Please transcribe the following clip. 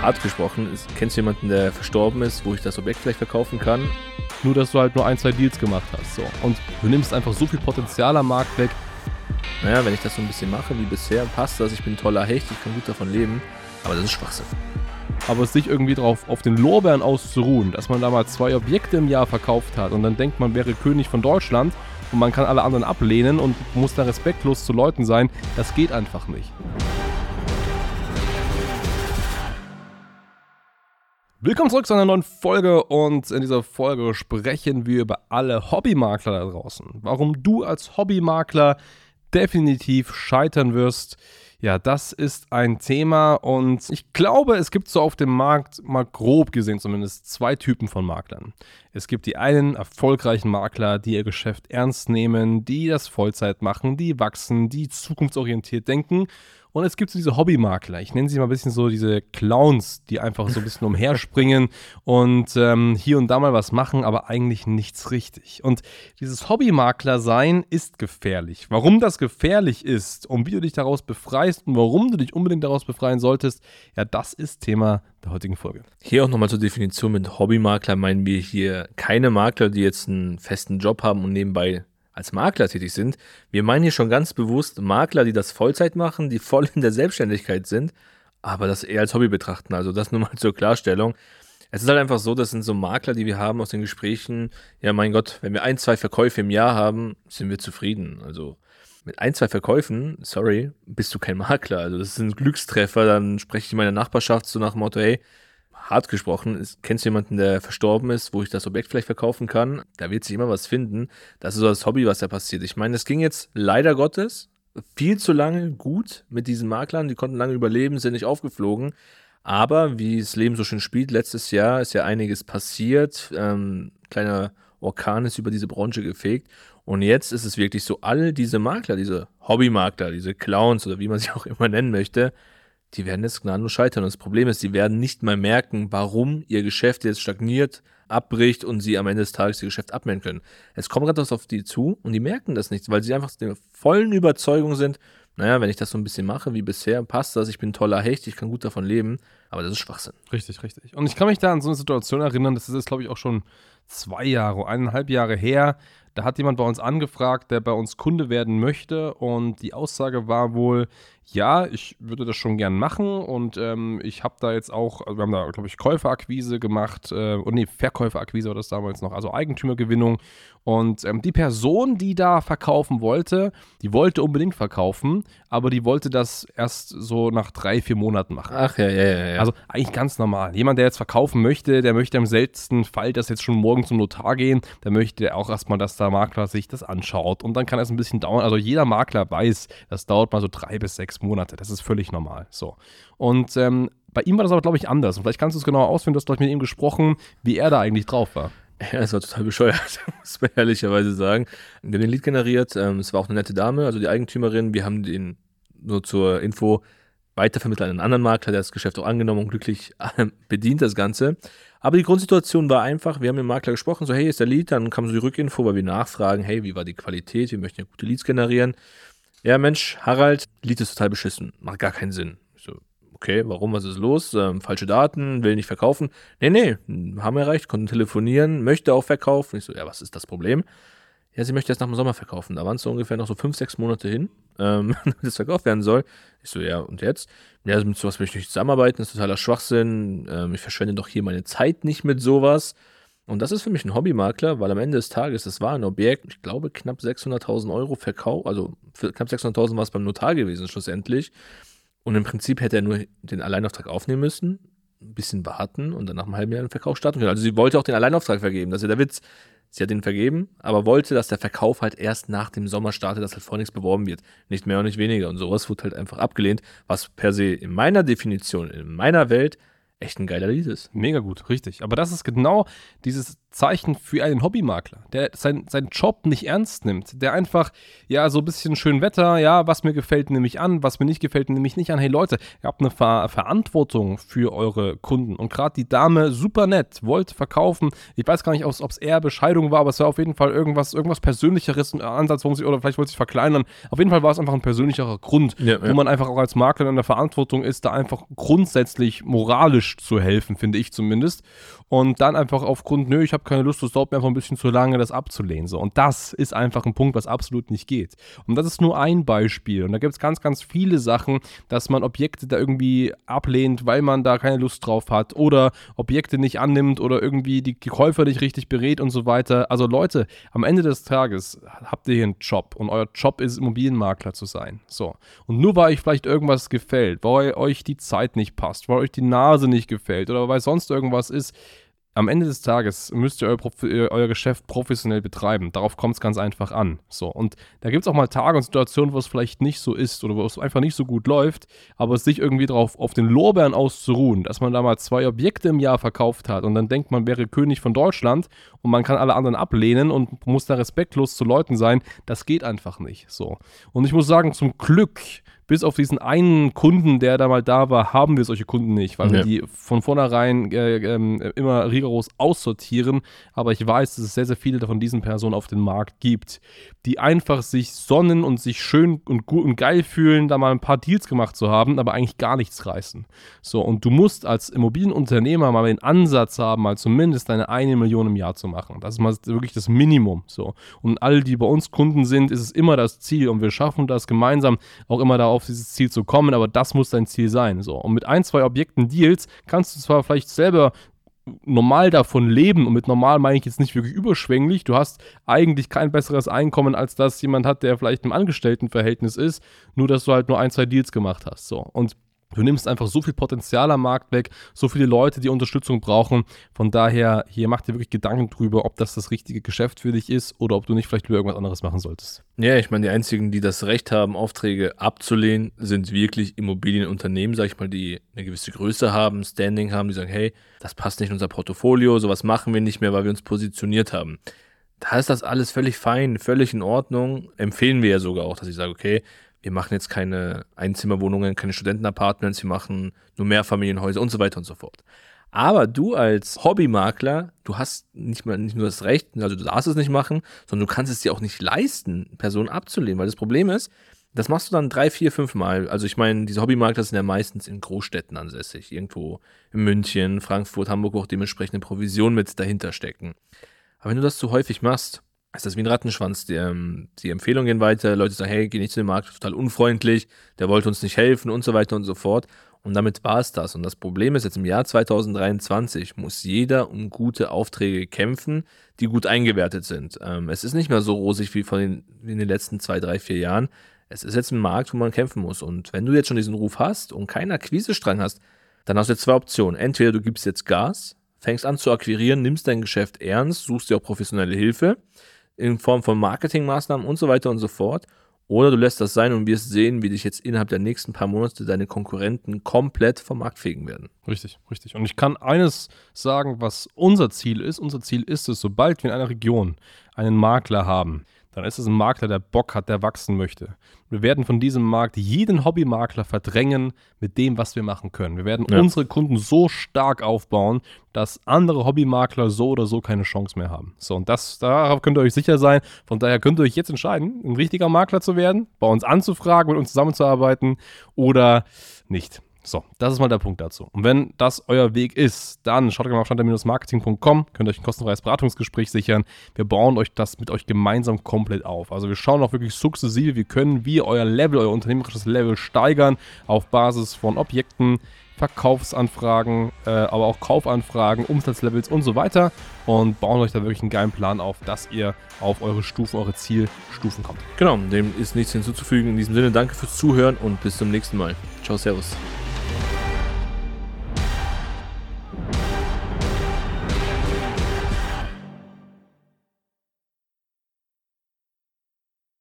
hart gesprochen, ist, kennst du jemanden, der verstorben ist, wo ich das Objekt vielleicht verkaufen kann? Nur, dass du halt nur ein, zwei Deals gemacht hast. So. Und du nimmst einfach so viel Potenzial am Markt weg. Naja, wenn ich das so ein bisschen mache wie bisher, passt das. Ich bin ein toller Hecht, ich kann gut davon leben. Aber das ist Schwachsinn. Aber sich irgendwie drauf auf den Lorbeeren auszuruhen, dass man da mal zwei Objekte im Jahr verkauft hat und dann denkt man wäre König von Deutschland und man kann alle anderen ablehnen und muss da respektlos zu Leuten sein, das geht einfach nicht. Willkommen zurück zu einer neuen Folge und in dieser Folge sprechen wir über alle Hobbymakler da draußen. Warum du als Hobbymakler definitiv scheitern wirst. Ja, das ist ein Thema und ich glaube, es gibt so auf dem Markt mal grob gesehen zumindest zwei Typen von Maklern. Es gibt die einen erfolgreichen Makler, die ihr Geschäft ernst nehmen, die das Vollzeit machen, die wachsen, die zukunftsorientiert denken und es gibt so diese Hobbymakler, ich nenne sie mal ein bisschen so diese Clowns, die einfach so ein bisschen umherspringen und ähm, hier und da mal was machen, aber eigentlich nichts richtig. Und dieses Hobbymakler sein ist gefährlich. Warum das gefährlich ist und wie du dich daraus befreist und warum du dich unbedingt daraus befreien solltest, ja, das ist Thema der heutigen Folge. Hier auch nochmal zur Definition mit Hobbymakler meinen wir hier keine Makler, die jetzt einen festen Job haben und nebenbei als Makler tätig sind. Wir meinen hier schon ganz bewusst Makler, die das Vollzeit machen, die voll in der Selbstständigkeit sind, aber das eher als Hobby betrachten. Also das nur mal zur Klarstellung. Es ist halt einfach so, das sind so Makler, die wir haben aus den Gesprächen. Ja, mein Gott, wenn wir ein, zwei Verkäufe im Jahr haben, sind wir zufrieden. Also mit ein, zwei Verkäufen, sorry, bist du kein Makler. Also das sind Glückstreffer. Dann spreche ich in meiner Nachbarschaft so nach dem Motto, hey, hart gesprochen, ist, kennst du jemanden, der verstorben ist, wo ich das Objekt vielleicht verkaufen kann? Da wird sich immer was finden. Das ist so das Hobby, was da passiert. Ich meine, es ging jetzt leider Gottes viel zu lange gut mit diesen Maklern. Die konnten lange überleben, sind nicht aufgeflogen. Aber wie das Leben so schön spielt, letztes Jahr ist ja einiges passiert. Ähm, kleiner Orkan ist über diese Branche gefegt. Und jetzt ist es wirklich so, all diese Makler, diese Hobbymakler, diese Clowns oder wie man sie auch immer nennen möchte, die werden jetzt gnadenlos scheitern. Und das Problem ist, sie werden nicht mal merken, warum ihr Geschäft jetzt stagniert, abbricht und sie am Ende des Tages ihr Geschäft abmelden können. Es kommt gerade was auf die zu und die merken das nicht, weil sie einfach der vollen Überzeugung sind, naja, wenn ich das so ein bisschen mache wie bisher, passt das, ich bin ein toller Hecht, ich kann gut davon leben, aber das ist Schwachsinn. Richtig, richtig. Und ich kann mich da an so eine Situation erinnern, das ist glaube ich, auch schon zwei Jahre, eineinhalb Jahre her. Da hat jemand bei uns angefragt, der bei uns Kunde werden möchte und die Aussage war wohl, ja, ich würde das schon gern machen und ähm, ich habe da jetzt auch, also wir haben da, glaube ich, Käuferakquise gemacht, äh, und nee, Verkäuferakquise war das damals noch, also Eigentümergewinnung. Und ähm, die Person, die da verkaufen wollte, die wollte unbedingt verkaufen, aber die wollte das erst so nach drei, vier Monaten machen. Ach ja, ja, ja. ja. Also eigentlich ganz normal. Jemand, der jetzt verkaufen möchte, der möchte im seltensten Fall, dass jetzt schon morgen zum Notar gehen, der möchte auch erstmal, dass der Makler sich das anschaut. Und dann kann es ein bisschen dauern. Also jeder Makler weiß, das dauert mal so drei bis sechs Monate. Das ist völlig normal. So. Und ähm, bei ihm war das aber, glaube ich, anders. Und vielleicht kannst du es genauer ausführen. Du hast, glaube ich, mit ihm gesprochen, wie er da eigentlich drauf war. Ja, es war total bescheuert, muss man ehrlicherweise sagen. Wir haben den Lied generiert. Ähm, es war auch eine nette Dame, also die Eigentümerin. Wir haben den nur zur Info weitervermittelt an einen anderen Makler, der das Geschäft auch angenommen und glücklich äh, bedient, das Ganze. Aber die Grundsituation war einfach, wir haben mit dem Makler gesprochen, so hey, ist der Lied, dann kam so die Rückinfo, weil wir nachfragen, hey, wie war die Qualität, wir möchten ja gute Leads generieren. Ja, Mensch, Harald, Lied ist total beschissen, macht gar keinen Sinn. Okay, warum, was ist los? Ähm, falsche Daten, will nicht verkaufen. Nee, nee, haben erreicht, konnten telefonieren, möchte auch verkaufen. Ich so, ja, was ist das Problem? Ja, sie möchte jetzt nach dem Sommer verkaufen. Da waren es so ungefähr noch so fünf, sechs Monate hin, ähm, damit es verkauft werden soll. Ich so, ja, und jetzt? Ja, mit sowas möchte ich nicht zusammenarbeiten, das ist totaler Schwachsinn. Ähm, ich verschwende doch hier meine Zeit nicht mit sowas. Und das ist für mich ein Hobbymakler, weil am Ende des Tages, das war ein Objekt, ich glaube, knapp 600.000 Euro Verkauf, also knapp 600.000 war es beim Notar gewesen, schlussendlich. Und im Prinzip hätte er nur den Alleinauftrag aufnehmen müssen, ein bisschen warten und dann nach einem halben Jahr den Verkauf starten können. Also sie wollte auch den Alleinauftrag vergeben. Das ist ja der Witz. Sie hat den vergeben, aber wollte, dass der Verkauf halt erst nach dem Sommer startet, dass halt vor nichts beworben wird. Nicht mehr und nicht weniger. Und sowas wurde halt einfach abgelehnt, was per se in meiner Definition, in meiner Welt echt ein geiler Lied ist. Mega gut, richtig. Aber das ist genau dieses Zeichen für einen Hobbymakler, der sein, seinen Job nicht ernst nimmt, der einfach, ja, so ein bisschen schön Wetter, ja, was mir gefällt, nehme ich an, was mir nicht gefällt, nehme ich nicht an. Hey Leute, ihr habt eine Ver Verantwortung für eure Kunden und gerade die Dame, super nett, wollte verkaufen. Ich weiß gar nicht, ob es eher Bescheidung war, aber es war auf jeden Fall irgendwas, irgendwas Persönlicheres, ein Ansatz, wo sie, oder vielleicht wollte sie verkleinern. Auf jeden Fall war es einfach ein persönlicherer Grund, ja, wo man einfach auch als Makler in der Verantwortung ist, da einfach grundsätzlich moralisch zu helfen, finde ich zumindest und dann einfach aufgrund, nö, ich habe keine Lust, das dauert mir einfach ein bisschen zu lange, das abzulehnen. So. Und das ist einfach ein Punkt, was absolut nicht geht. Und das ist nur ein Beispiel. Und da gibt es ganz, ganz viele Sachen, dass man Objekte da irgendwie ablehnt, weil man da keine Lust drauf hat oder Objekte nicht annimmt oder irgendwie die, die Käufer nicht richtig berät und so weiter. Also Leute, am Ende des Tages habt ihr hier einen Job und euer Job ist Immobilienmakler zu sein. So. Und nur weil euch vielleicht irgendwas gefällt, weil euch die Zeit nicht passt, weil euch die Nase nicht gefällt oder weil sonst irgendwas ist, am Ende des Tages müsst ihr euer, euer Geschäft professionell betreiben. Darauf kommt es ganz einfach an. So, und da gibt es auch mal Tage und Situationen, wo es vielleicht nicht so ist oder wo es einfach nicht so gut läuft, aber sich irgendwie darauf auf den Lorbeeren auszuruhen, dass man da mal zwei Objekte im Jahr verkauft hat und dann denkt man wäre König von Deutschland und man kann alle anderen ablehnen und muss da respektlos zu Leuten sein, das geht einfach nicht. So. Und ich muss sagen, zum Glück bis auf diesen einen Kunden, der da mal da war, haben wir solche Kunden nicht, weil ja. wir die von vornherein äh, äh, immer rigoros aussortieren. Aber ich weiß, dass es sehr, sehr viele von diesen Personen auf dem Markt gibt, die einfach sich sonnen und sich schön und gut und geil fühlen, da mal ein paar Deals gemacht zu haben, aber eigentlich gar nichts reißen. So, und du musst als Immobilienunternehmer mal den Ansatz haben, mal zumindest eine eine Million im Jahr zu machen. Das ist mal wirklich das Minimum. So. Und all die bei uns Kunden sind, ist es immer das Ziel und wir schaffen das gemeinsam auch immer da auf dieses Ziel zu kommen, aber das muss dein Ziel sein. So. Und mit ein, zwei Objekten Deals kannst du zwar vielleicht selber normal davon leben und mit normal meine ich jetzt nicht wirklich überschwänglich. Du hast eigentlich kein besseres Einkommen, als das jemand hat, der vielleicht im Angestelltenverhältnis ist, nur dass du halt nur ein, zwei Deals gemacht hast. So. Und Du nimmst einfach so viel Potenzial am Markt weg, so viele Leute, die Unterstützung brauchen. Von daher, hier mach dir wirklich Gedanken drüber, ob das das richtige Geschäft für dich ist oder ob du nicht vielleicht irgendwas anderes machen solltest. Ja, ich meine, die einzigen, die das Recht haben, Aufträge abzulehnen, sind wirklich Immobilienunternehmen, sag ich mal, die eine gewisse Größe haben, Standing haben, die sagen, hey, das passt nicht in unser Portfolio, sowas machen wir nicht mehr, weil wir uns positioniert haben. Da ist das alles völlig fein, völlig in Ordnung. Empfehlen wir ja sogar auch, dass ich sage, okay, wir machen jetzt keine Einzimmerwohnungen, keine Studentenapartments, wir machen nur Mehrfamilienhäuser und so weiter und so fort. Aber du als Hobbymakler, du hast nicht, mal, nicht nur das Recht, also du darfst es nicht machen, sondern du kannst es dir auch nicht leisten, Personen abzulehnen. Weil das Problem ist, das machst du dann drei, vier, fünf Mal. Also ich meine, diese Hobbymakler sind ja meistens in Großstädten ansässig. Irgendwo in München, Frankfurt, Hamburg, wo auch dementsprechend eine Provision mit dahinter stecken. Aber wenn du das zu häufig machst, ist das wie ein Rattenschwanz. Die, ähm, die Empfehlungen gehen weiter, Leute sagen, hey, geh nicht zu dem Markt, total unfreundlich, der wollte uns nicht helfen und so weiter und so fort. Und damit war es das. Und das Problem ist jetzt im Jahr 2023 muss jeder um gute Aufträge kämpfen, die gut eingewertet sind. Ähm, es ist nicht mehr so rosig wie, von den, wie in den letzten zwei, drei, vier Jahren. Es ist jetzt ein Markt, wo man kämpfen muss. Und wenn du jetzt schon diesen Ruf hast und keinen Akquisestrang hast, dann hast du jetzt zwei Optionen. Entweder du gibst jetzt Gas, fängst an zu akquirieren, nimmst dein Geschäft ernst, suchst dir auch professionelle Hilfe in Form von Marketingmaßnahmen und so weiter und so fort. Oder du lässt das sein und wirst sehen, wie dich jetzt innerhalb der nächsten paar Monate deine Konkurrenten komplett vom Markt fegen werden. Richtig, richtig. Und ich kann eines sagen, was unser Ziel ist. Unser Ziel ist es, sobald wir in einer Region einen Makler haben, dann ist es ein Makler, der Bock hat, der wachsen möchte. Wir werden von diesem Markt jeden Hobbymakler verdrängen mit dem, was wir machen können. Wir werden ja. unsere Kunden so stark aufbauen, dass andere Hobbymakler so oder so keine Chance mehr haben. So, und das, darauf könnt ihr euch sicher sein. Von daher könnt ihr euch jetzt entscheiden, ein richtiger Makler zu werden, bei uns anzufragen, mit uns zusammenzuarbeiten oder nicht. So, das ist mal der Punkt dazu. Und wenn das euer Weg ist, dann schaut mal auf standard-marketing.com, könnt euch ein kostenfreies Beratungsgespräch sichern. Wir bauen euch das mit euch gemeinsam komplett auf. Also wir schauen auch wirklich sukzessive, wie können wir euer Level, euer unternehmerisches Level steigern auf Basis von Objekten, Verkaufsanfragen, äh, aber auch Kaufanfragen, Umsatzlevels und so weiter und bauen euch da wirklich einen geilen Plan auf, dass ihr auf eure Stufen, eure Zielstufen kommt. Genau, dem ist nichts hinzuzufügen. In diesem Sinne, danke fürs Zuhören und bis zum nächsten Mal. Ciao, Servus.